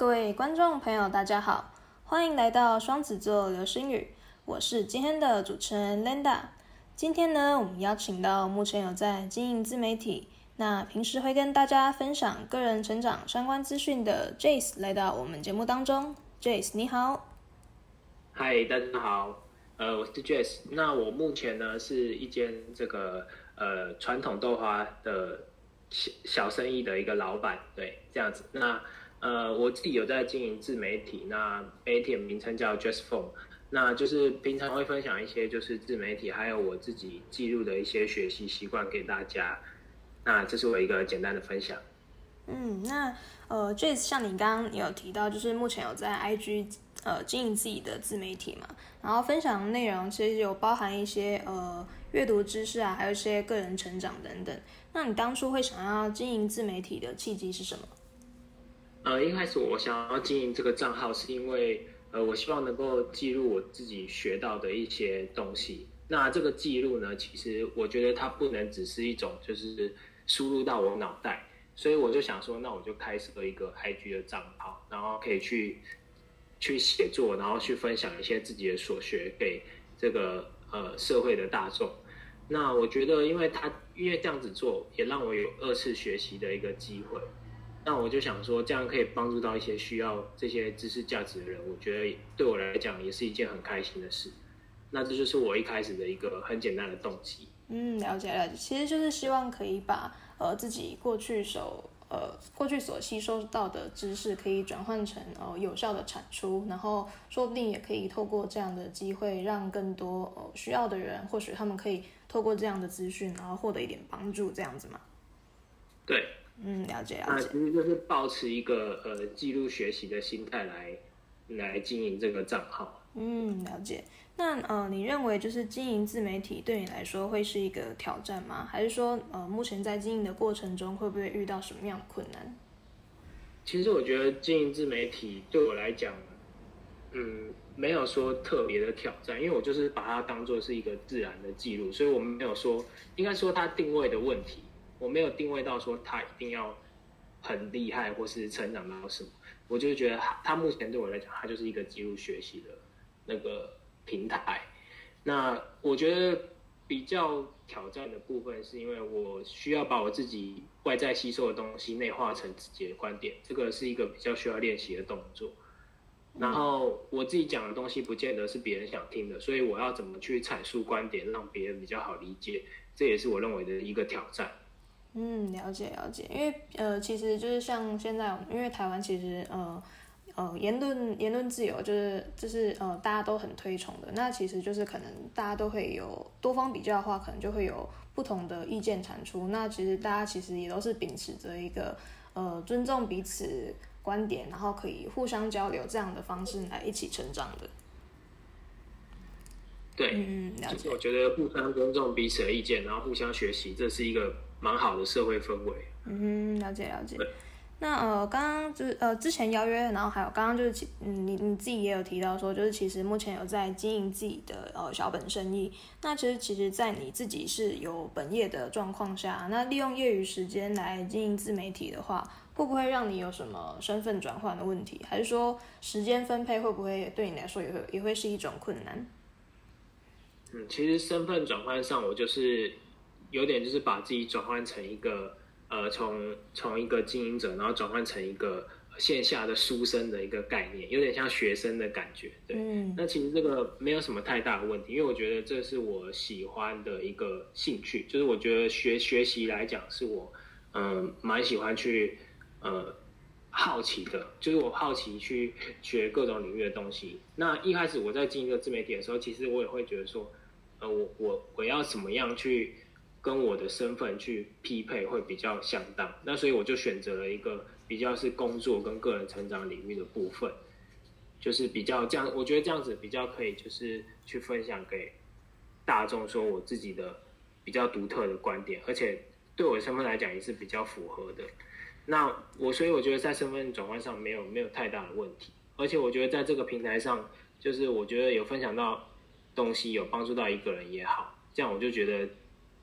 各位观众朋友，大家好，欢迎来到双子座流星雨，我是今天的主持人 Linda。今天呢，我们邀请到目前有在经营自媒体，那平时会跟大家分享个人成长相关资讯的 Jace 来到我们节目当中。Jace 你好，嗨，大家好，呃，我是 Jace。那我目前呢是一间这个呃传统豆花的小小生意的一个老板，对，这样子。那呃，我自己有在经营自媒体，那媒体的名称叫 Just Phone，那就是平常会分享一些就是自媒体，还有我自己记录的一些学习习惯给大家。那这是我一个简单的分享。嗯，那呃就像你刚刚有提到，就是目前有在 IG 呃经营自己的自媒体嘛，然后分享的内容其实有包含一些呃阅读知识啊，还有一些个人成长等等。那你当初会想要经营自媒体的契机是什么？呃，一开始我想要经营这个账号，是因为呃，我希望能够记录我自己学到的一些东西。那这个记录呢，其实我觉得它不能只是一种就是输入到我脑袋，所以我就想说，那我就开设一个 IG 的账号，然后可以去去写作，然后去分享一些自己的所学给这个呃社会的大众。那我觉得，因为他因为这样子做，也让我有二次学习的一个机会。那我就想说，这样可以帮助到一些需要这些知识价值的人，我觉得对我来讲也是一件很开心的事。那这就是我一开始的一个很简单的动机。嗯，了解了解，其实就是希望可以把呃自己过去所呃过去所吸收到的知识，可以转换成呃有效的产出，然后说不定也可以透过这样的机会，让更多呃需要的人，或许他们可以透过这样的资讯，然后获得一点帮助，这样子嘛。对。嗯，了解了解。那其实就是保持一个呃记录学习的心态来来经营这个账号。嗯，了解。那呃，你认为就是经营自媒体对你来说会是一个挑战吗？还是说呃，目前在经营的过程中会不会遇到什么样的困难？其实我觉得经营自媒体对我来讲，嗯，没有说特别的挑战，因为我就是把它当做是一个自然的记录，所以我们没有说应该说它定位的问题。我没有定位到说他一定要很厉害或是成长到什么，我就是觉得他目前对我来讲，他就是一个记录学习的那个平台。那我觉得比较挑战的部分，是因为我需要把我自己外在吸收的东西内化成自己的观点，这个是一个比较需要练习的动作。然后我自己讲的东西，不见得是别人想听的，所以我要怎么去阐述观点，让别人比较好理解，这也是我认为的一个挑战。嗯，了解了解，因为呃，其实就是像现在，因为台湾其实呃呃言论言论自由就是就是呃大家都很推崇的，那其实就是可能大家都会有多方比较的话，可能就会有不同的意见产出。那其实大家其实也都是秉持着一个呃尊重彼此观点，然后可以互相交流这样的方式来一起成长的。对，嗯，了解。我觉得互相尊重彼此的意见，然后互相学习，这是一个。蛮好的社会氛围。嗯，了解了解。那呃，刚刚就是呃，之前邀约，然后还有刚刚就是，嗯，你你自己也有提到说，就是其实目前有在经营自己的呃小本生意。那其实其实，在你自己是有本业的状况下，那利用业余时间来经营自媒体的话，会不会让你有什么身份转换的问题？还是说时间分配会不会对你来说也会也会是一种困难？嗯，其实身份转换上，我就是。有点就是把自己转换成一个呃，从从一个经营者，然后转换成一个线下的书生的一个概念，有点像学生的感觉。对，那其实这个没有什么太大的问题，因为我觉得这是我喜欢的一个兴趣，就是我觉得学学习来讲是我嗯蛮喜欢去呃好奇的，就是我好奇去学各种领域的东西。那一开始我在经营一个自媒体的时候，其实我也会觉得说，呃，我我我要怎么样去。跟我的身份去匹配会比较相当，那所以我就选择了一个比较是工作跟个人成长领域的部分，就是比较这样，我觉得这样子比较可以，就是去分享给大众说我自己的比较独特的观点，而且对我的身份来讲也是比较符合的。那我所以我觉得在身份转换上没有没有太大的问题，而且我觉得在这个平台上，就是我觉得有分享到东西，有帮助到一个人也好，这样我就觉得。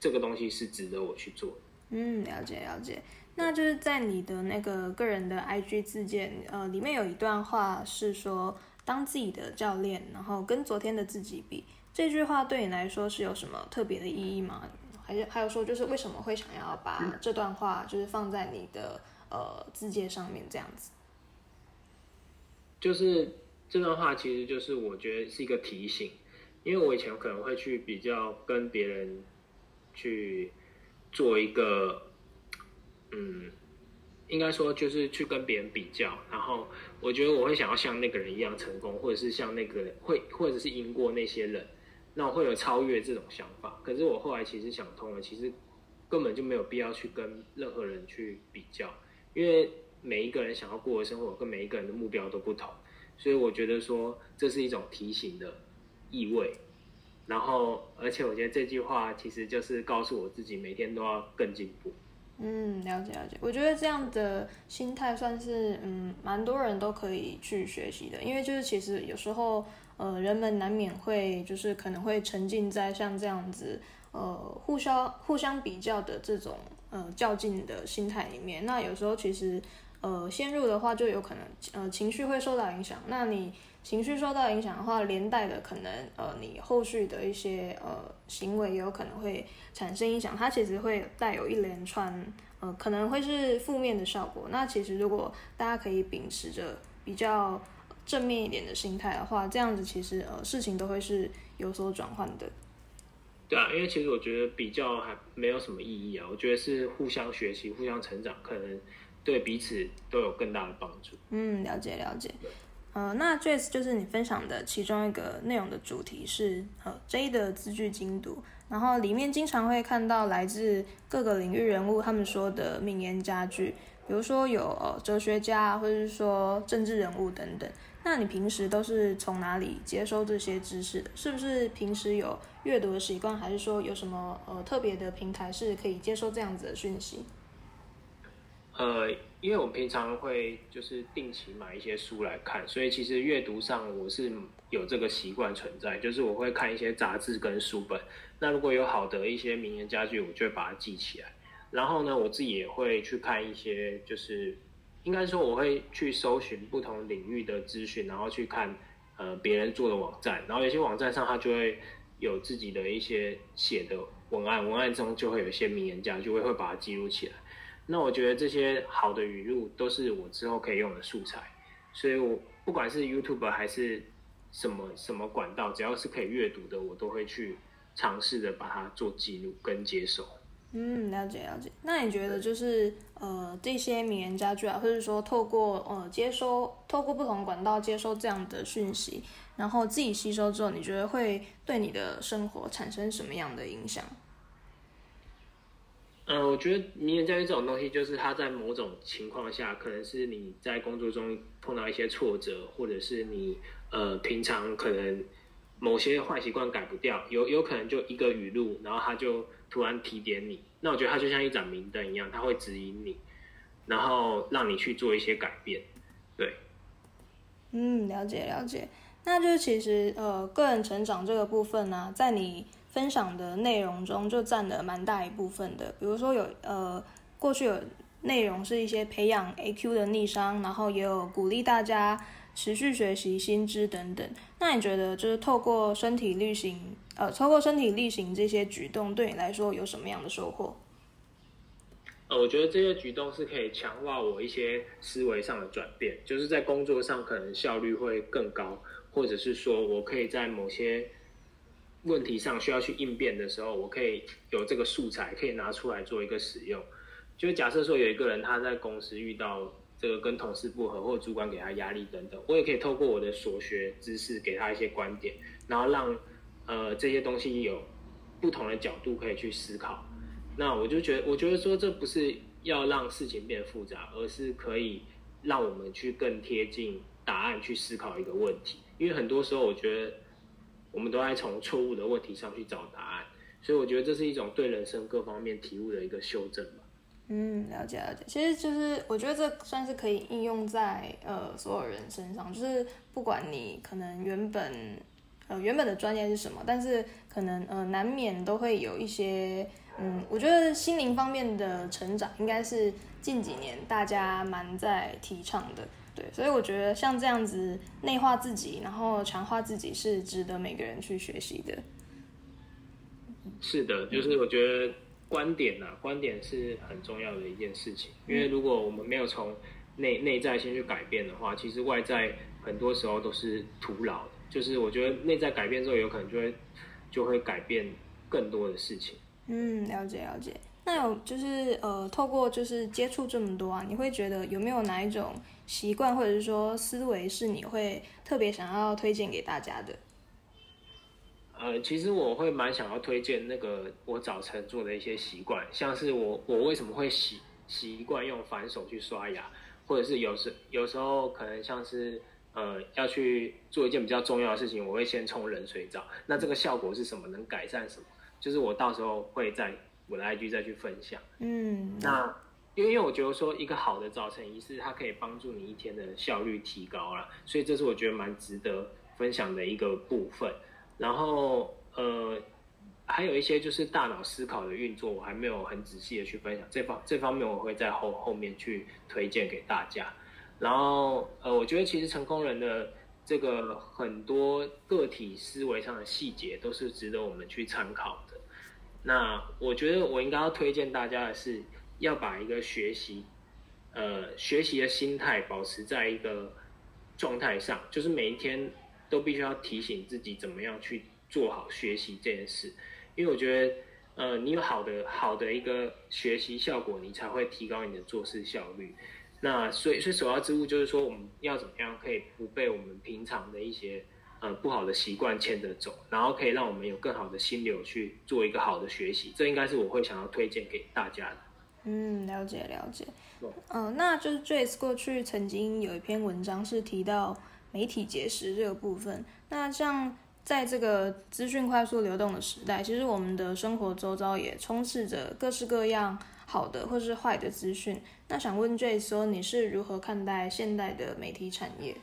这个东西是值得我去做。嗯，了解了解。那就是在你的那个个人的 IG 自荐，呃，里面有一段话是说，当自己的教练，然后跟昨天的自己比，这句话对你来说是有什么特别的意义吗？还是还有说，就是为什么会想要把这段话就是放在你的呃字界上面这样子？就是这段话其实就是我觉得是一个提醒，因为我以前可能会去比较跟别人去做一个。嗯，应该说就是去跟别人比较，然后我觉得我会想要像那个人一样成功，或者是像那个人会，或者是赢过那些人，那我会有超越这种想法。可是我后来其实想通了，其实根本就没有必要去跟任何人去比较，因为每一个人想要过的生活跟每一个人的目标都不同，所以我觉得说这是一种提醒的意味。然后，而且我觉得这句话其实就是告诉我自己，每天都要更进步。嗯，了解了解。我觉得这样的心态算是嗯，蛮多人都可以去学习的。因为就是其实有时候呃，人们难免会就是可能会沉浸在像这样子呃，互相互相比较的这种呃较劲的心态里面。那有时候其实呃，陷入的话就有可能呃情绪会受到影响。那你情绪受到影响的话，连带的可能呃，你后续的一些呃行为也有可能会。产生影响，它其实会带有一连串，呃，可能会是负面的效果。那其实如果大家可以秉持着比较正面一点的心态的话，这样子其实呃事情都会是有所转换的。对啊，因为其实我觉得比较还没有什么意义啊，我觉得是互相学习、互相成长，可能对彼此都有更大的帮助。嗯，了解了解。呃，那 Jace 就是你分享的其中一个内容的主题是呃 J 的字句精读。然后里面经常会看到来自各个领域人物他们说的名言佳句，比如说有呃哲学家，或者是说政治人物等等。那你平时都是从哪里接收这些知识的？是不是平时有阅读的习惯，还是说有什么呃特别的平台是可以接收这样子的讯息？呃，因为我们平常会就是定期买一些书来看，所以其实阅读上我是有这个习惯存在，就是我会看一些杂志跟书本。那如果有好的一些名言佳句，我就会把它记起来。然后呢，我自己也会去看一些，就是应该说我会去搜寻不同领域的资讯，然后去看呃别人做的网站。然后有些网站上它就会有自己的一些写的文案，文案中就会有一些名言佳句，我也会把它记录起来。那我觉得这些好的语录都是我之后可以用的素材。所以我不管是 YouTube 还是什么什么管道，只要是可以阅读的，我都会去。尝试着把它做记录跟接受。嗯，了解了解。那你觉得就是呃这些名言佳句啊，或者说透过呃接收，透过不同管道接收这样的讯息，然后自己吸收之后，你觉得会对你的生活产生什么样的影响？嗯，我觉得名言佳句这种东西，就是它在某种情况下，可能是你在工作中碰到一些挫折，或者是你呃平常可能。某些坏习惯改不掉，有有可能就一个语录，然后他就突然提点你。那我觉得它就像一盏明灯一样，它会指引你，然后让你去做一些改变。对，嗯，了解了解。那就是其实呃，个人成长这个部分呢，在你分享的内容中就占了蛮大一部分的。比如说有呃，过去有内容是一些培养 A Q 的逆商，然后也有鼓励大家。持续学习新知等等，那你觉得就是透过身体力行，呃，透过身体力行这些举动，对你来说有什么样的收获？呃，我觉得这些举动是可以强化我一些思维上的转变，就是在工作上可能效率会更高，或者是说我可以在某些问题上需要去应变的时候，我可以有这个素材可以拿出来做一个使用。就假设说有一个人他在公司遇到。这个跟同事不合，或主管给他压力等等，我也可以透过我的所学知识给他一些观点，然后让呃这些东西有不同的角度可以去思考。那我就觉得，我觉得说这不是要让事情变复杂，而是可以让我们去更贴近答案去思考一个问题。因为很多时候，我觉得我们都在从错误的问题上去找答案，所以我觉得这是一种对人生各方面体悟的一个修正吧。嗯，了解了解，其实就是我觉得这算是可以应用在呃所有人身上，就是不管你可能原本呃原本的专业是什么，但是可能呃难免都会有一些嗯，我觉得心灵方面的成长应该是近几年大家蛮在提倡的。对，所以我觉得像这样子内化自己，然后强化自己，是值得每个人去学习的。是的，就是我觉得观点啊，观点是很重要的一件事情。因为如果我们没有从内内在先去改变的话，其实外在很多时候都是徒劳的。就是我觉得内在改变之后，有可能就会就会改变更多的事情。嗯，了解了解。那有就是呃，透过就是接触这么多啊，你会觉得有没有哪一种习惯或者是说思维是你会特别想要推荐给大家的？呃，其实我会蛮想要推荐那个我早晨做的一些习惯，像是我我为什么会习习惯用反手去刷牙，或者是有时有时候可能像是呃要去做一件比较重要的事情，我会先冲冷水澡。那这个效果是什么？能改善什么？就是我到时候会在我的 IG 再去分享。嗯，那因为因为我觉得说一个好的早晨仪式，它可以帮助你一天的效率提高了，所以这是我觉得蛮值得分享的一个部分。然后呃，还有一些就是大脑思考的运作，我还没有很仔细的去分享这方这方面，我会在后后面去推荐给大家。然后呃，我觉得其实成功人的这个很多个体思维上的细节，都是值得我们去参考的。那我觉得我应该要推荐大家的是，要把一个学习呃学习的心态保持在一个状态上，就是每一天。都必须要提醒自己怎么样去做好学习这件事，因为我觉得，呃，你有好的好的一个学习效果，你才会提高你的做事效率。那所以，所以首要之务就是说，我们要怎么样可以不被我们平常的一些呃不好的习惯牵着走，然后可以让我们有更好的心流去做一个好的学习。这应该是我会想要推荐给大家的。嗯，了解了解。嗯，那就是 Jace 过去曾经有一篇文章是提到。媒体结识这个部分，那像在这个资讯快速流动的时代，其实我们的生活周遭也充斥着各式各样好的或是坏的资讯。那想问 J 说，你是如何看待现代的媒体产业？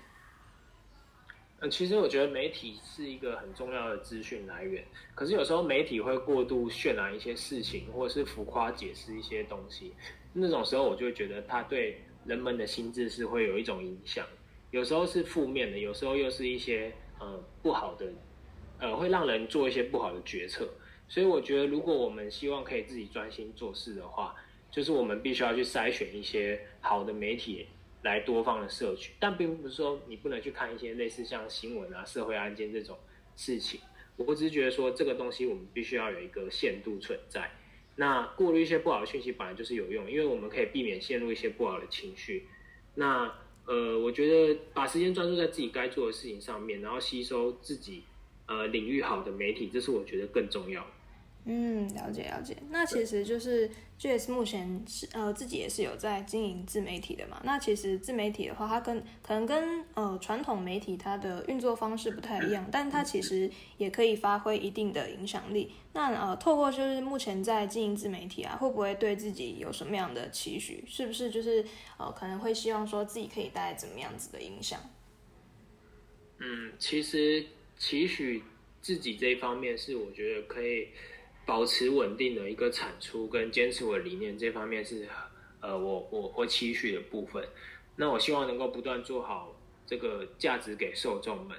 嗯，其实我觉得媒体是一个很重要的资讯来源，可是有时候媒体会过度渲染一些事情，或者是浮夸解释一些东西，那种时候我就会觉得它对人们的心智是会有一种影响。有时候是负面的，有时候又是一些呃不好的，呃会让人做一些不好的决策。所以我觉得，如果我们希望可以自己专心做事的话，就是我们必须要去筛选一些好的媒体来多方的摄取。但并不是说你不能去看一些类似像新闻啊、社会案件这种事情。我只是觉得说，这个东西我们必须要有一个限度存在。那过滤一些不好的讯息本来就是有用，因为我们可以避免陷入一些不好的情绪。那呃，我觉得把时间专注在自己该做的事情上面，然后吸收自己呃领域好的媒体，这是我觉得更重要的。嗯，了解了解。那其实就是 Jes 目前是呃自己也是有在经营自媒体的嘛。那其实自媒体的话，它跟可能跟呃传统媒体它的运作方式不太一样，但它其实也可以发挥一定的影响力。那呃，透过就是目前在经营自媒体啊，会不会对自己有什么样的期许？是不是就是呃可能会希望说自己可以带来怎么样子的影响？嗯，其实期许自己这一方面是我觉得可以。保持稳定的一个产出跟坚持我的理念，这方面是呃我我我期许的部分。那我希望能够不断做好这个价值给受众们。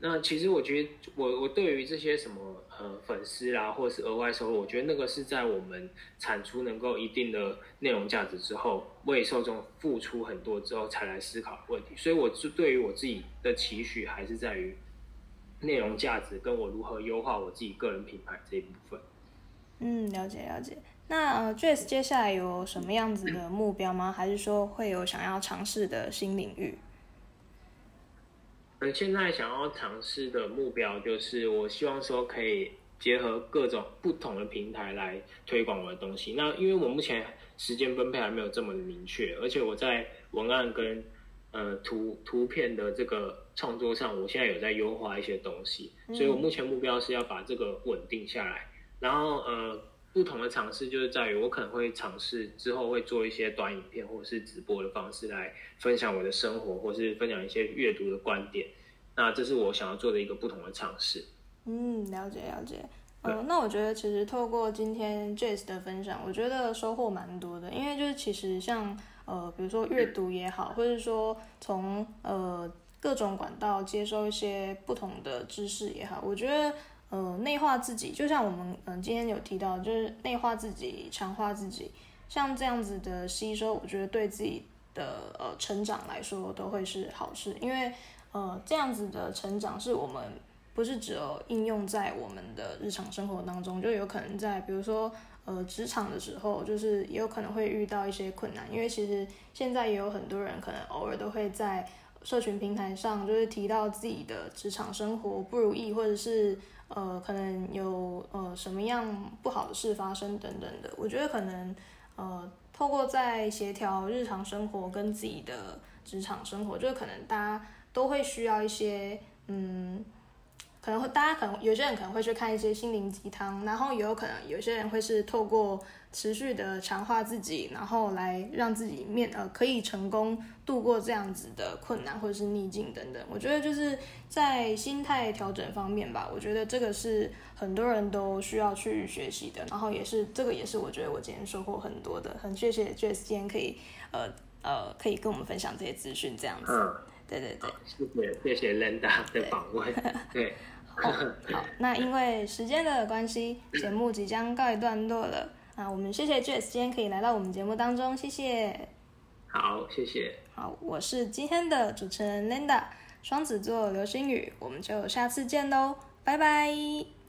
那其实我觉得我我对于这些什么呃粉丝啦，或者是额外收入，我觉得那个是在我们产出能够一定的内容价值之后，为受众付出很多之后才来思考问题。所以，我是对于我自己的期许还是在于。内容价值跟我如何优化我自己个人品牌这一部分。嗯，了解了解。那呃，Jess 接下来有什么样子的目标吗？还是说会有想要尝试的新领域？嗯，现在想要尝试的目标就是，我希望说可以结合各种不同的平台来推广我的东西。那因为我目前时间分配还没有这么明确，而且我在文案跟呃图图片的这个。创作上，我现在有在优化一些东西，所以我目前目标是要把这个稳定下来。然后，呃，不同的尝试就是在于，我可能会尝试之后会做一些短影片或者是直播的方式来分享我的生活，或是分享一些阅读的观点。那这是我想要做的一个不同的尝试。嗯，了解了解。呃，那我觉得其实透过今天 Jace 的分享，我觉得收获蛮多的，因为就是其实像呃，比如说阅读也好，或者说从呃各种管道接收一些不同的知识也好，我觉得呃内化自己，就像我们嗯今天有提到，就是内化自己、强化自己，像这样子的吸收，我觉得对自己的呃成长来说都会是好事，因为呃这样子的成长是我们。不是只有应用在我们的日常生活当中，就有可能在比如说呃职场的时候，就是也有可能会遇到一些困难，因为其实现在也有很多人可能偶尔都会在社群平台上就是提到自己的职场生活不如意，或者是呃可能有呃什么样不好的事发生等等的。我觉得可能呃透过在协调日常生活跟自己的职场生活，就是可能大家都会需要一些嗯。可能会大家可能有些人可能会去看一些心灵鸡汤，然后也有可能有些人会是透过持续的强化自己，然后来让自己面呃可以成功度过这样子的困难或者是逆境等等。我觉得就是在心态调整方面吧，我觉得这个是很多人都需要去学习的，然后也是这个也是我觉得我今天收获很多的，很谢谢 Jess 今天可以呃呃可以跟我们分享这些资讯这样子。嗯，对对对，谢谢谢谢 Linda 的访问，对。好，那因为时间的关系，节目即将告一段落了。那我们谢谢 Jess 今天可以来到我们节目当中，谢谢。好，谢谢。好，我是今天的主持人 Linda，双子座流星雨，我们就下次见喽，拜拜。